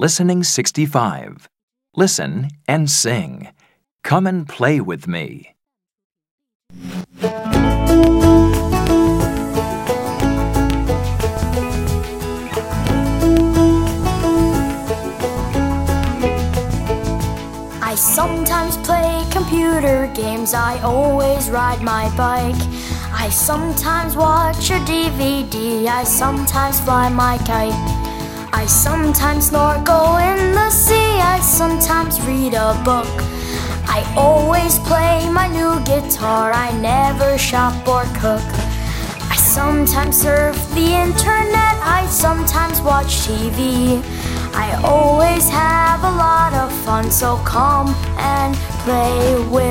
Listening 65. Listen and sing. Come and play with me. I sometimes play computer games, I always ride my bike. I sometimes watch a DVD, I sometimes fly my kite. I sometimes snorkel in the sea, I sometimes read a book. I always play my new guitar, I never shop or cook. I sometimes surf the internet, I sometimes watch TV. I always have a lot of fun, so come and play with.